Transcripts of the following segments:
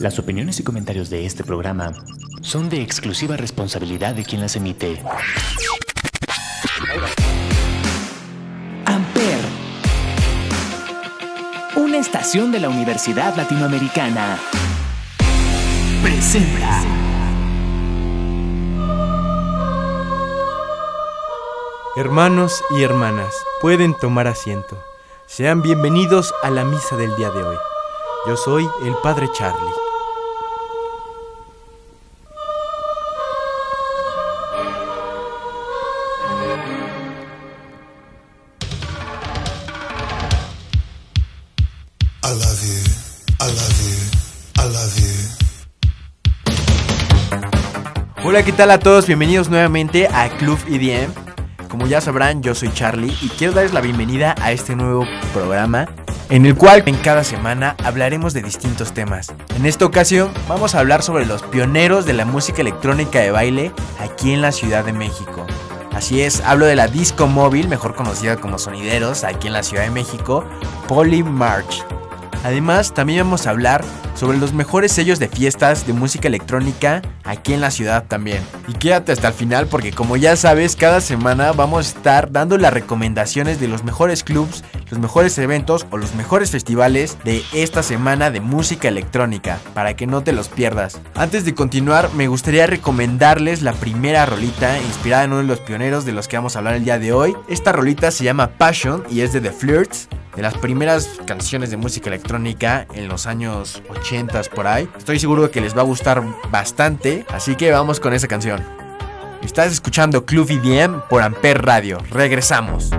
Las opiniones y comentarios de este programa son de exclusiva responsabilidad de quien las emite. Amper, una estación de la Universidad Latinoamericana, presenta. Hermanos y hermanas, pueden tomar asiento. Sean bienvenidos a la misa del día de hoy. Yo soy el Padre Charlie. I love you. I love you. I love you. Hola, ¿qué tal a todos? Bienvenidos nuevamente a Club EDM. Como ya sabrán, yo soy Charlie y quiero darles la bienvenida a este nuevo programa en el cual en cada semana hablaremos de distintos temas. En esta ocasión vamos a hablar sobre los pioneros de la música electrónica de baile aquí en la Ciudad de México. Así es, hablo de la disco móvil, mejor conocida como Sonideros, aquí en la Ciudad de México, Poly March. Además, también vamos a hablar sobre los mejores sellos de fiestas de música electrónica aquí en la ciudad también. Y quédate hasta el final porque como ya sabes, cada semana vamos a estar dando las recomendaciones de los mejores clubs, los mejores eventos o los mejores festivales de esta semana de música electrónica, para que no te los pierdas. Antes de continuar, me gustaría recomendarles la primera rolita inspirada en uno de los pioneros de los que vamos a hablar el día de hoy. Esta rolita se llama Passion y es de The Flirts de las primeras canciones de música electrónica en los años 80 por ahí. Estoy seguro de que les va a gustar bastante, así que vamos con esa canción. Estás escuchando Club EDM por Amper Radio. Regresamos.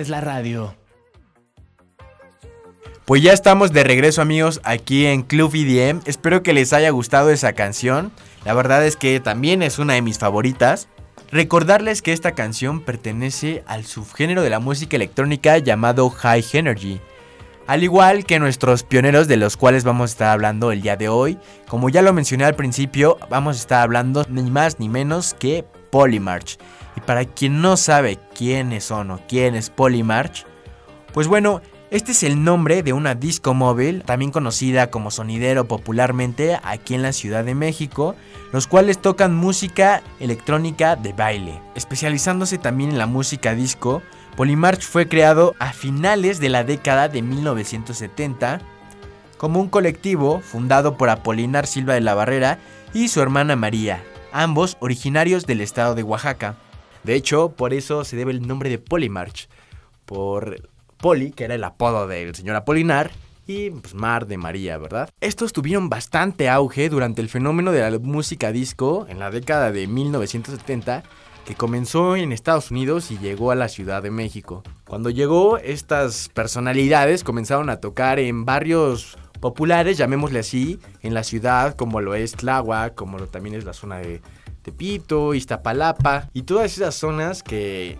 Haces la radio. Pues ya estamos de regreso amigos aquí en Club EDM. Espero que les haya gustado esa canción. La verdad es que también es una de mis favoritas. Recordarles que esta canción pertenece al subgénero de la música electrónica llamado High Energy. Al igual que nuestros pioneros de los cuales vamos a estar hablando el día de hoy, como ya lo mencioné al principio, vamos a estar hablando ni más ni menos que Polymarch. Para quien no sabe quiénes son o quién es Polymarch, pues bueno, este es el nombre de una disco móvil, también conocida como sonidero popularmente aquí en la Ciudad de México, los cuales tocan música electrónica de baile. Especializándose también en la música disco, Polymarch fue creado a finales de la década de 1970 como un colectivo fundado por Apolinar Silva de la Barrera y su hermana María, ambos originarios del estado de Oaxaca. De hecho, por eso se debe el nombre de Polymarch, por Poli, que era el apodo del señor Apolinar, y pues, Mar de María, ¿verdad? Estos tuvieron bastante auge durante el fenómeno de la música disco en la década de 1970 que comenzó en Estados Unidos y llegó a la Ciudad de México. Cuando llegó, estas personalidades comenzaron a tocar en barrios populares, llamémosle así, en la ciudad, como lo es Tláhuac, como lo también es la zona de Tepito, Iztapalapa, y todas esas zonas que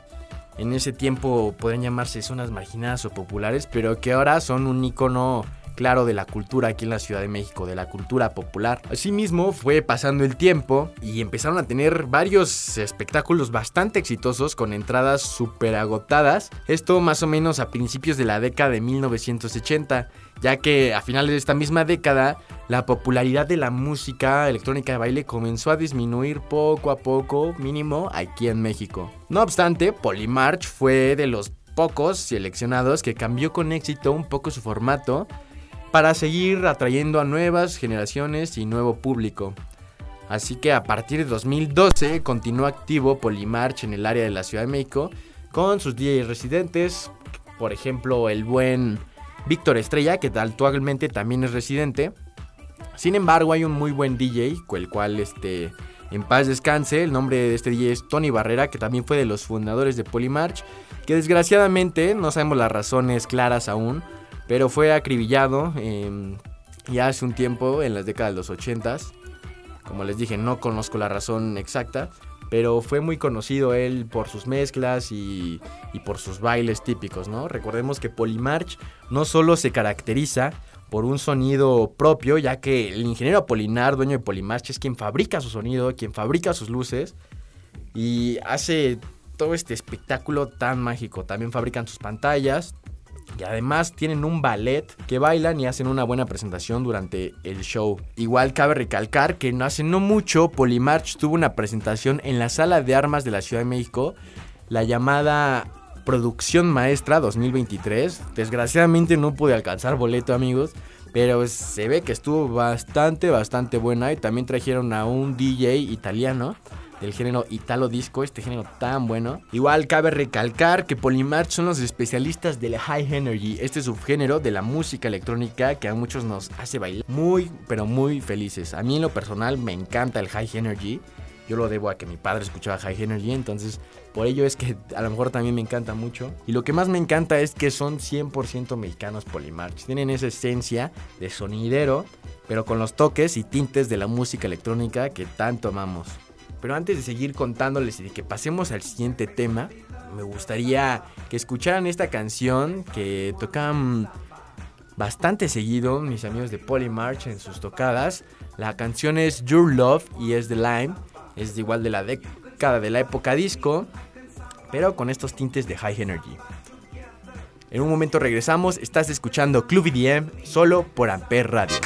en ese tiempo pueden llamarse zonas marginadas o populares, pero que ahora son un icono claro de la cultura aquí en la Ciudad de México, de la cultura popular. Asimismo, fue pasando el tiempo y empezaron a tener varios espectáculos bastante exitosos con entradas súper agotadas. Esto más o menos a principios de la década de 1980 ya que a finales de esta misma década la popularidad de la música electrónica de baile comenzó a disminuir poco a poco, mínimo aquí en México. No obstante, Polymarch fue de los pocos seleccionados que cambió con éxito un poco su formato para seguir atrayendo a nuevas generaciones y nuevo público. Así que a partir de 2012 continuó activo Polymarch en el área de la Ciudad de México con sus DJs residentes, por ejemplo el buen Víctor Estrella, que actualmente también es residente. Sin embargo, hay un muy buen DJ, el cual este, en paz descanse. El nombre de este DJ es Tony Barrera, que también fue de los fundadores de Polymarch, que desgraciadamente no sabemos las razones claras aún, pero fue acribillado em, ya hace un tiempo, en las décadas de los 80 Como les dije, no conozco la razón exacta, pero fue muy conocido él por sus mezclas y, por sus bailes típicos, ¿no? Recordemos que Polymarch no solo se caracteriza por un sonido propio, ya que el ingeniero Apolinar, dueño de Polymarch, es quien fabrica su sonido, quien fabrica sus luces y hace todo este espectáculo tan mágico. También fabrican sus pantallas, y además tienen un ballet que bailan y hacen una buena presentación durante el show. Igual cabe recalcar que no hace no mucho Polymarch tuvo una presentación en la sala de armas de la Ciudad de México, la llamada Producción Maestra 2023. Desgraciadamente no pude alcanzar boleto amigos, pero se ve que estuvo bastante, bastante buena y también trajeron a un DJ italiano del género Italo Disco, este género tan bueno. Igual cabe recalcar que Polymarch son los especialistas del High Energy, este subgénero de la música electrónica que a muchos nos hace bailar muy, pero muy felices. A mí en lo personal me encanta el High Energy. Yo lo debo a que mi padre escuchaba High Energy, entonces por ello es que a lo mejor también me encanta mucho. Y lo que más me encanta es que son 100% mexicanos Polymarch. Tienen esa esencia de sonidero, pero con los toques y tintes de la música electrónica que tanto amamos. Pero antes de seguir contándoles y de que pasemos al siguiente tema, me gustaría que escucharan esta canción que tocan bastante seguido mis amigos de Polymarch en sus tocadas. La canción es Your Love y es de Lime. Es igual de la década de la época disco, pero con estos tintes de High Energy. En un momento regresamos, estás escuchando Club EDM solo por Ampere Radio.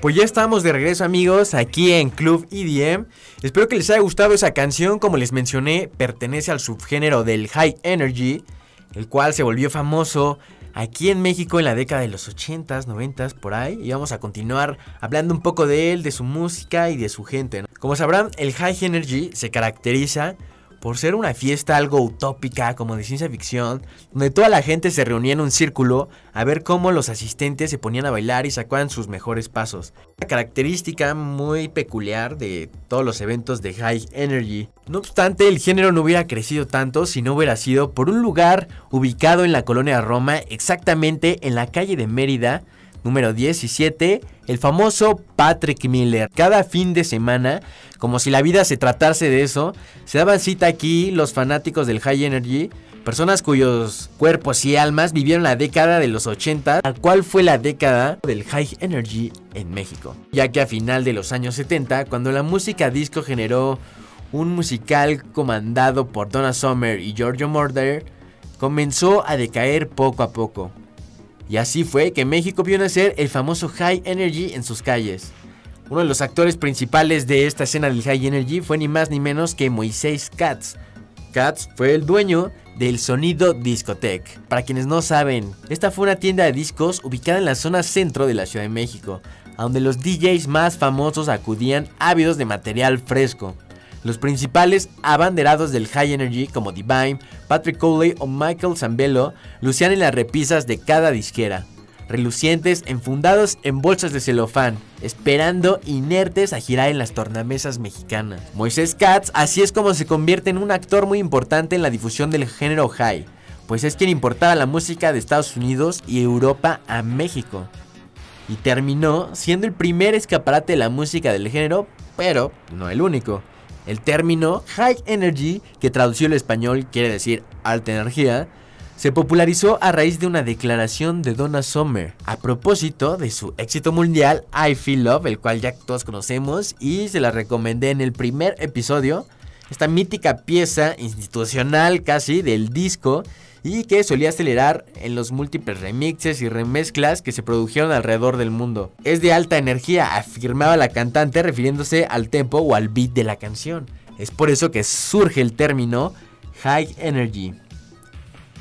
Pues ya estamos de regreso amigos aquí en Club EDM. Espero que les haya gustado esa canción. Como les mencioné, pertenece al subgénero del High Energy, el cual se volvió famoso aquí en México en la década de los 80s, 90s, por ahí. Y vamos a continuar hablando un poco de él, de su música y de su gente. Como sabrán, el High Energy se caracteriza por ser una fiesta algo utópica, como de ciencia ficción, donde toda la gente se reunía en un círculo a ver cómo los asistentes se ponían a bailar y sacaban sus mejores pasos. Una característica muy peculiar de todos los eventos de High Energy. No obstante, el género no hubiera crecido tanto si no hubiera sido por un lugar ubicado en la colonia Roma, exactamente en la calle de Mérida, Número 17, el famoso Patrick Miller. Cada fin de semana, como si la vida se tratase de eso, se daban cita aquí los fanáticos del High Energy, personas cuyos cuerpos y almas vivieron la década de los 80, la cual fue la década del High Energy en México. Ya que a final de los años 70, cuando la música disco generó un musical comandado por Donna Summer y Giorgio Moroder, comenzó a decaer poco a poco. Y así fue que México vio nacer el famoso High Energy en sus calles. Uno de los actores principales de esta escena del High Energy fue ni más ni menos que Moisés Katz. Katz fue el dueño del Sonido Discotech. Para quienes no saben, esta fue una tienda de discos ubicada en la zona centro de la Ciudad de México, donde los DJs más famosos acudían ávidos de material fresco. Los principales abanderados del High Energy como Divine, Patrick Cowley o Michael Zambello lucían en las repisas de cada disquera, relucientes enfundados en bolsas de celofán, esperando inertes a girar en las tornamesas mexicanas. Moisés Katz así es como se convierte en un actor muy importante en la difusión del género high, pues es quien importaba la música de Estados Unidos y Europa a México. Y terminó siendo el primer escaparate de la música del género, pero no el único. El término High Energy, que traducido al español quiere decir alta energía, se popularizó a raíz de una declaración de Donna Summer a propósito de su éxito mundial I Feel Love, el cual ya todos conocemos y se la recomendé en el primer episodio. Esta mítica pieza institucional casi del disco y que solía acelerar en los múltiples remixes y remezclas que se produjeron alrededor del mundo. Es de alta energía, afirmaba la cantante refiriéndose al tempo o al beat de la canción. Es por eso que surge el término High Energy.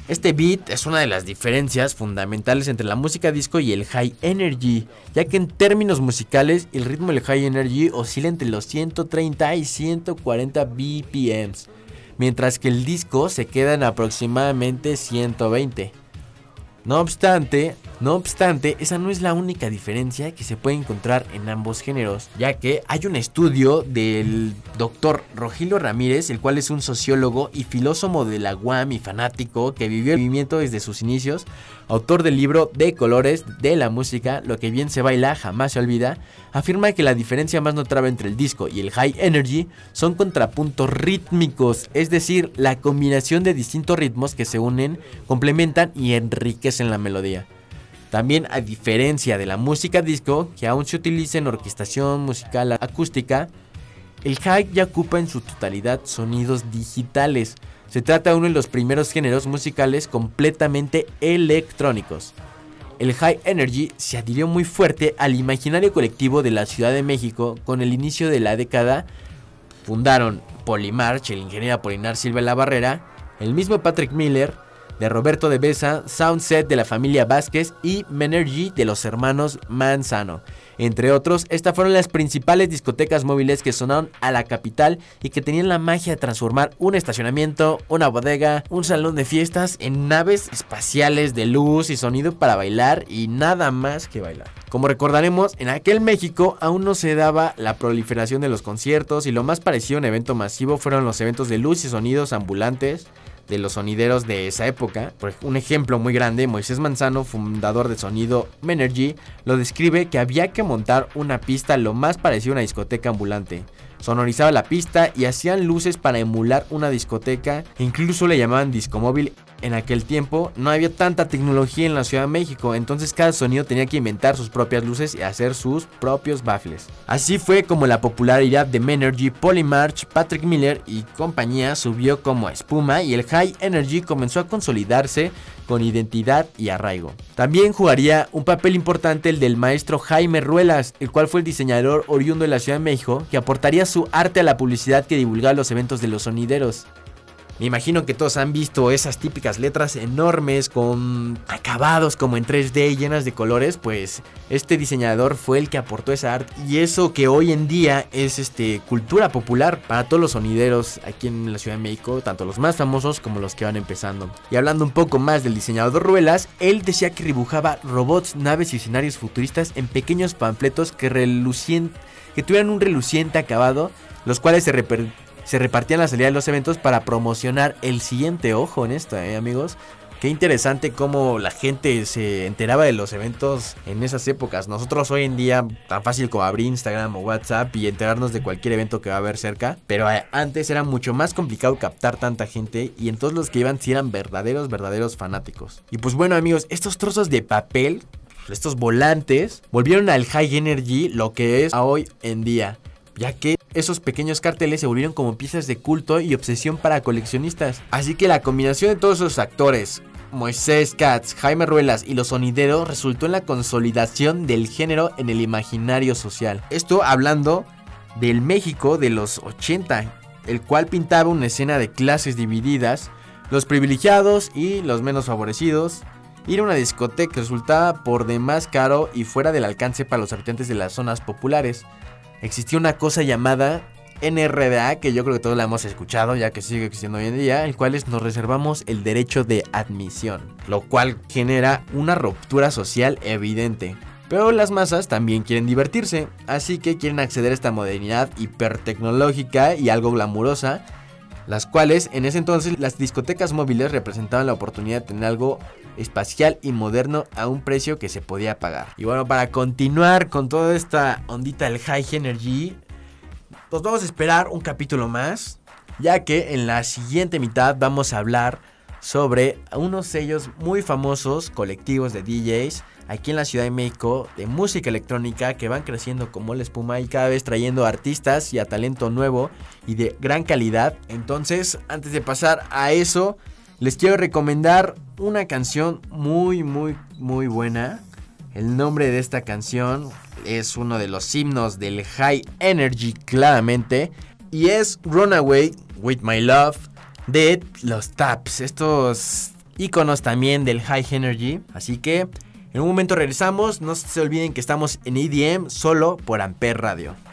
Este beat es una de las diferencias fundamentales entre la música disco y el high energy, ya que en términos musicales el ritmo del high energy oscila entre los 130 y 140 BPMs, mientras que el disco se queda en aproximadamente 120. No obstante, no obstante, esa no es la única diferencia que se puede encontrar en ambos géneros, ya que hay un estudio del doctor Rogelio Ramírez, el cual es un sociólogo y filósofo de la UAM y fanático que vivió el movimiento desde sus inicios, autor del libro De colores de la música, lo que bien se baila jamás se olvida, afirma que la diferencia más notable entre el disco y el high energy son contrapuntos rítmicos, es decir, la combinación de distintos ritmos que se unen, complementan y enriquecen la melodía. También a diferencia de la música disco, que aún se utiliza en orquestación musical acústica, el high ya ocupa en su totalidad sonidos digitales. Se trata de uno de los primeros géneros musicales completamente electrónicos. El high energy se adhirió muy fuerte al imaginario colectivo de la Ciudad de México con el inicio de la década. Fundaron Polymarch, el ingeniero Polinar Silva La Barrera, el mismo Patrick Miller, de Roberto de Besa, Soundset de la familia Vázquez y Menergy de los hermanos Manzano. Entre otros, estas fueron las principales discotecas móviles que sonaron a la capital y que tenían la magia de transformar un estacionamiento, una bodega, un salón de fiestas en naves espaciales de luz y sonido para bailar y nada más que bailar. Como recordaremos, en aquel México aún no se daba la proliferación de los conciertos y lo más parecido a un evento masivo fueron los eventos de luz y sonidos ambulantes de los sonideros de esa época. Por un ejemplo muy grande, Moisés Manzano, fundador de sonido Menergy, lo describe que había que montar una pista lo más parecido a una discoteca ambulante. Sonorizaba la pista y hacían luces para emular una discoteca, incluso le llamaban discomóvil en aquel tiempo no había tanta tecnología en la Ciudad de México, entonces cada sonido tenía que inventar sus propias luces y hacer sus propios baffles. Así fue como la popularidad de Menergy, Polymarch, Patrick Miller y compañía subió como espuma y el High Energy comenzó a consolidarse con identidad y arraigo. También jugaría un papel importante el del maestro Jaime Ruelas, el cual fue el diseñador oriundo de la Ciudad de México que aportaría su arte a la publicidad que divulgaba los eventos de los sonideros. Me imagino que todos han visto esas típicas letras enormes con acabados como en 3D llenas de colores, pues este diseñador fue el que aportó esa arte y eso que hoy en día es este cultura popular para todos los sonideros aquí en la Ciudad de México, tanto los más famosos como los que van empezando. Y hablando un poco más del diseñador Ruelas, él decía que dibujaba robots, naves y escenarios futuristas en pequeños panfletos que relucien que tuvieran un reluciente acabado, los cuales se se repartían la salida de los eventos para promocionar el siguiente ojo en esto, ¿eh, amigos. Qué interesante cómo la gente se enteraba de los eventos en esas épocas. Nosotros hoy en día, tan fácil como abrir Instagram o WhatsApp y enterarnos de cualquier evento que va a haber cerca. Pero eh, antes era mucho más complicado captar tanta gente y en todos los que iban sí eran verdaderos, verdaderos fanáticos. Y pues bueno amigos, estos trozos de papel, estos volantes, volvieron al High Energy lo que es hoy en día ya que esos pequeños carteles se volvieron como piezas de culto y obsesión para coleccionistas. Así que la combinación de todos esos actores, Moisés Katz, Jaime Ruelas y los sonideros resultó en la consolidación del género en el imaginario social. Esto hablando del México de los 80, el cual pintaba una escena de clases divididas, los privilegiados y los menos favorecidos. Ir a una discoteca resultaba por demás caro y fuera del alcance para los habitantes de las zonas populares existía una cosa llamada NRDA, que yo creo que todos la hemos escuchado, ya que sigue existiendo hoy en día, el cual es nos reservamos el derecho de admisión, lo cual genera una ruptura social evidente. Pero las masas también quieren divertirse, así que quieren acceder a esta modernidad hipertecnológica y algo glamurosa, las cuales en ese entonces las discotecas móviles representaban la oportunidad de tener algo espacial y moderno a un precio que se podía pagar. Y bueno, para continuar con toda esta ondita del High Energy, pues vamos a esperar un capítulo más, ya que en la siguiente mitad vamos a hablar sobre unos sellos muy famosos, colectivos de DJs, aquí en la Ciudad de México, de música electrónica que van creciendo como la espuma y cada vez trayendo artistas y a talento nuevo y de gran calidad. Entonces, antes de pasar a eso, les quiero recomendar una canción muy, muy, muy buena. El nombre de esta canción es uno de los himnos del High Energy, claramente. Y es Runaway with My Love de los Taps. Estos iconos también del High Energy. Así que en un momento regresamos. No se olviden que estamos en EDM solo por Amper Radio. Radio.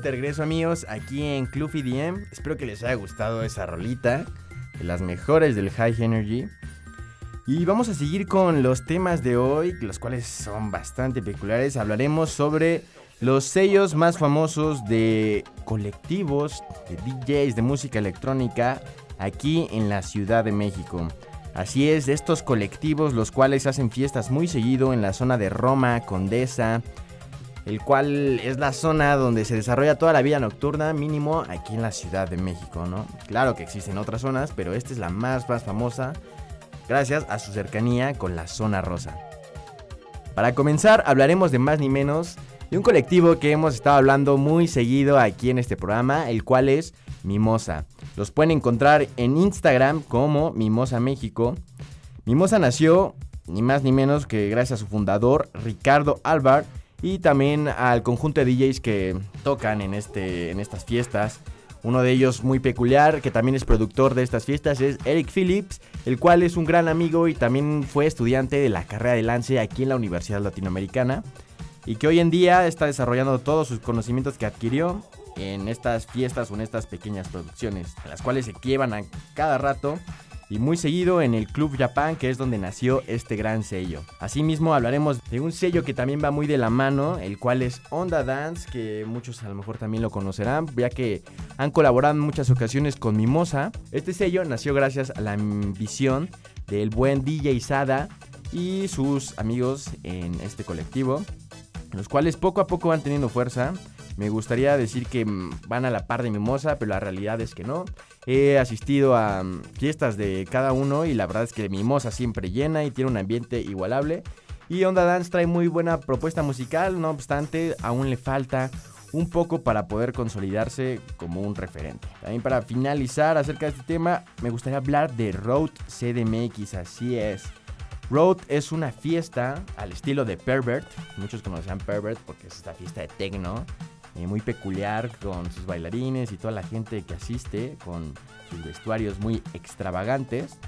De regreso amigos aquí en Club EDM. Espero que les haya gustado esa rolita de las mejores del High Energy. Y vamos a seguir con los temas de hoy, los cuales son bastante peculiares. Hablaremos sobre los sellos más famosos de colectivos, de DJs de música electrónica aquí en la Ciudad de México. Así es, de estos colectivos los cuales hacen fiestas muy seguido en la zona de Roma, Condesa, el cual es la zona donde se desarrolla toda la vida nocturna, mínimo aquí en la Ciudad de México, ¿no? Claro que existen otras zonas, pero esta es la más, más famosa gracias a su cercanía con la zona rosa. Para comenzar, hablaremos de más ni menos de un colectivo que hemos estado hablando muy seguido aquí en este programa, el cual es Mimosa. Los pueden encontrar en Instagram como Mimosa México. Mimosa nació ni más ni menos que gracias a su fundador Ricardo Alvar y también al conjunto de DJs que tocan en, este, en estas fiestas. Uno de ellos muy peculiar, que también es productor de estas fiestas, es Eric Phillips, el cual es un gran amigo y también fue estudiante de la carrera de lance aquí en la Universidad Latinoamericana. Y que hoy en día está desarrollando todos sus conocimientos que adquirió en estas fiestas o en estas pequeñas producciones, las cuales se llevan a cada rato y muy seguido en el Club Japan, que es donde nació este gran sello. Asimismo, hablaremos de un sello que también va muy de la mano, el cual es Onda Dance, que muchos a lo mejor también lo conocerán, ya que han colaborado en muchas ocasiones con Mimosa. Este sello nació gracias a la visión del buen DJ Sada y sus amigos en este colectivo, los cuales poco a poco van teniendo fuerza. Me gustaría decir que mm, van a la par de Mimosa, pero la realidad es que no. He asistido a mm, fiestas de cada uno y la verdad es que Mimosa siempre llena y tiene un ambiente igualable. Y Onda Dance trae muy buena propuesta musical, no obstante, aún le falta un poco para poder consolidarse como un referente. También para finalizar acerca de este tema, me gustaría hablar de Road CDMX, así es. Road es una fiesta al estilo de Pervert, muchos conocen Pervert porque es esta fiesta de techno, eh, muy peculiar con sus bailarines y toda la gente que asiste con sus vestuarios muy extravagantes.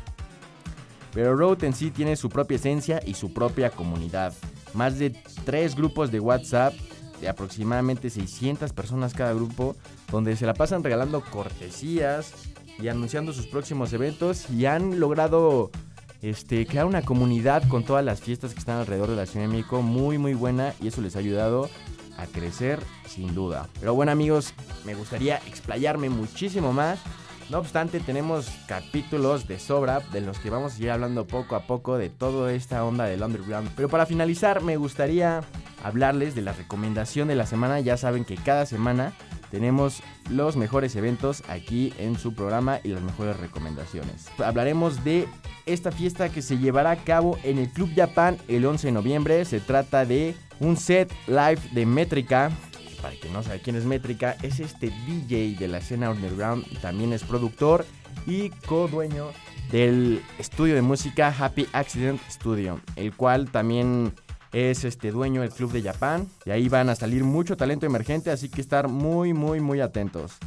Pero Road en sí tiene su propia esencia y su propia comunidad. Más de tres grupos de WhatsApp de aproximadamente 600 personas cada grupo, donde se la pasan regalando cortesías y anunciando sus próximos eventos y han logrado este, crear una comunidad con todas las fiestas que están alrededor de la Ciudad de México muy muy buena y eso les ha ayudado a crecer sin duda. Pero bueno amigos, me gustaría explayarme muchísimo más. No obstante, tenemos capítulos de sobra de los que vamos a ir hablando poco a poco de toda esta onda del underground. Pero para finalizar, me gustaría hablarles de la recomendación de la semana. Ya saben que cada semana tenemos los mejores eventos aquí en su programa y las mejores recomendaciones. Hablaremos de esta fiesta que se llevará a cabo en el Club Japan el 11 de noviembre. Se trata de un set live de Métrica. Para quien no sabe quién es Métrica, es este DJ de la escena underground, también es productor y co-dueño del estudio de música Happy Accident Studio, el cual también es este dueño del club de Japan y ahí van a salir mucho talento emergente, así que estar muy muy muy atentos.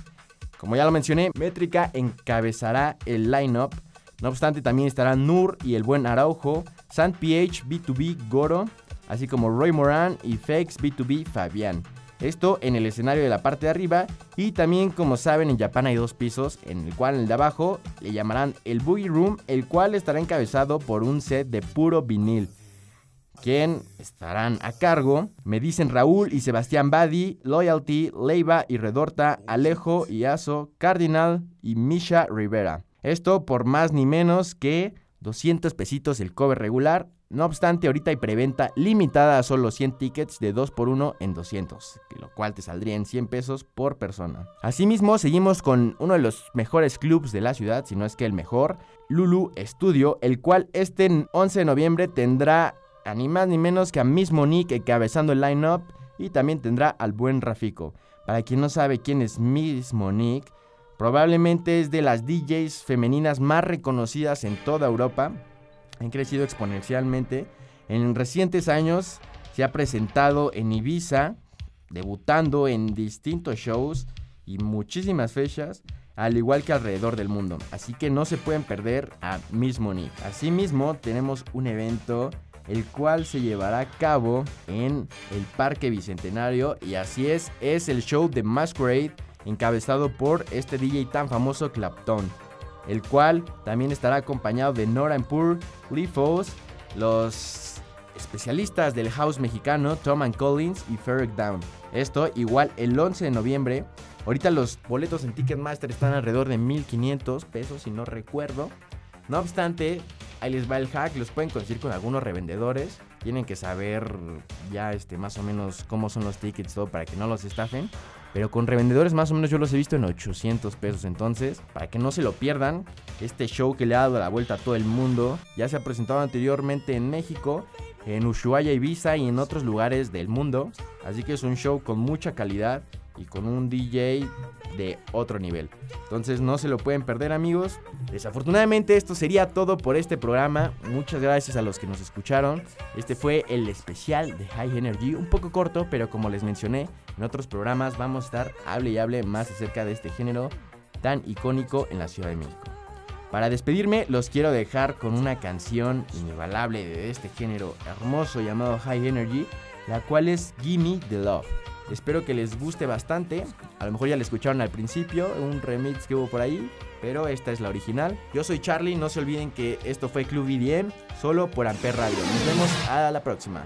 Como ya lo mencioné, Métrica encabezará el lineup. No obstante, también estarán Nur y el buen Araujo, San PH, B2B, Goro, así como Roy Moran y Fakes B2B Fabián. Esto en el escenario de la parte de arriba y también como saben en Japón hay dos pisos, en el cual en el de abajo le llamarán el Boogie Room, el cual estará encabezado por un set de puro vinil. Quien estarán a cargo, me dicen Raúl y Sebastián Badi, Loyalty, Leiva y Redorta, Alejo y Aso, Cardinal y Misha Rivera. Esto por más ni menos que 200 pesitos el cover regular no obstante, ahorita hay preventa limitada a solo 100 tickets de 2x1 en 200, lo cual te saldría en 100 pesos por persona. Asimismo, seguimos con uno de los mejores clubs de la ciudad, si no es que el mejor, Lulu Studio, el cual este 11 de noviembre tendrá a ni más ni menos que a Miss Monique encabezando el line-up y también tendrá al buen Rafico. Para quien no sabe quién es Miss Monique, probablemente es de las DJs femeninas más reconocidas en toda Europa han crecido exponencialmente. En recientes años se ha presentado en Ibiza, debutando en distintos shows y muchísimas fechas, al igual que alrededor del mundo. Así que no se pueden perder a Miss Monique. Asimismo, tenemos un evento el cual se llevará a cabo en el Parque Bicentenario y así es, es el show de Masquerade encabezado por este DJ tan famoso Clapton, el cual también estará acompañado de Nora Pur, Lee Foss, los especialistas del house mexicano Tom and Collins y Ferric Down. Esto igual el 11 de noviembre. Ahorita los boletos en Ticketmaster están alrededor de 1500 pesos, si no recuerdo. No obstante, ahí les va el hack, los pueden conseguir con algunos revendedores. Tienen que saber ya este, más o menos cómo son los tickets todo para que no los estafen. Pero con revendedores más o menos yo los he visto en 800 pesos. Entonces, para que no se lo pierdan, este show que le ha dado la vuelta a todo el mundo, ya se ha presentado anteriormente en México, en Ushuaia, Ibiza y en otros lugares del mundo. Así que es un show con mucha calidad y con un DJ de otro nivel. Entonces no se lo pueden perder amigos. Desafortunadamente esto sería todo por este programa. Muchas gracias a los que nos escucharon. Este fue el especial de High Energy. Un poco corto, pero como les mencioné, en otros programas vamos a estar hable y hable más acerca de este género tan icónico en la Ciudad de México. Para despedirme los quiero dejar con una canción inigualable de este género hermoso llamado High Energy, la cual es Gimme the Love. Espero que les guste bastante. A lo mejor ya la escucharon al principio, un remix que hubo por ahí, pero esta es la original. Yo soy Charlie, no se olviden que esto fue Club EDM, solo por Amper Radio. Nos vemos a la próxima.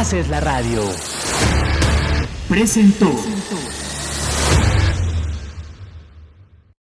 Haces la radio. Presentó.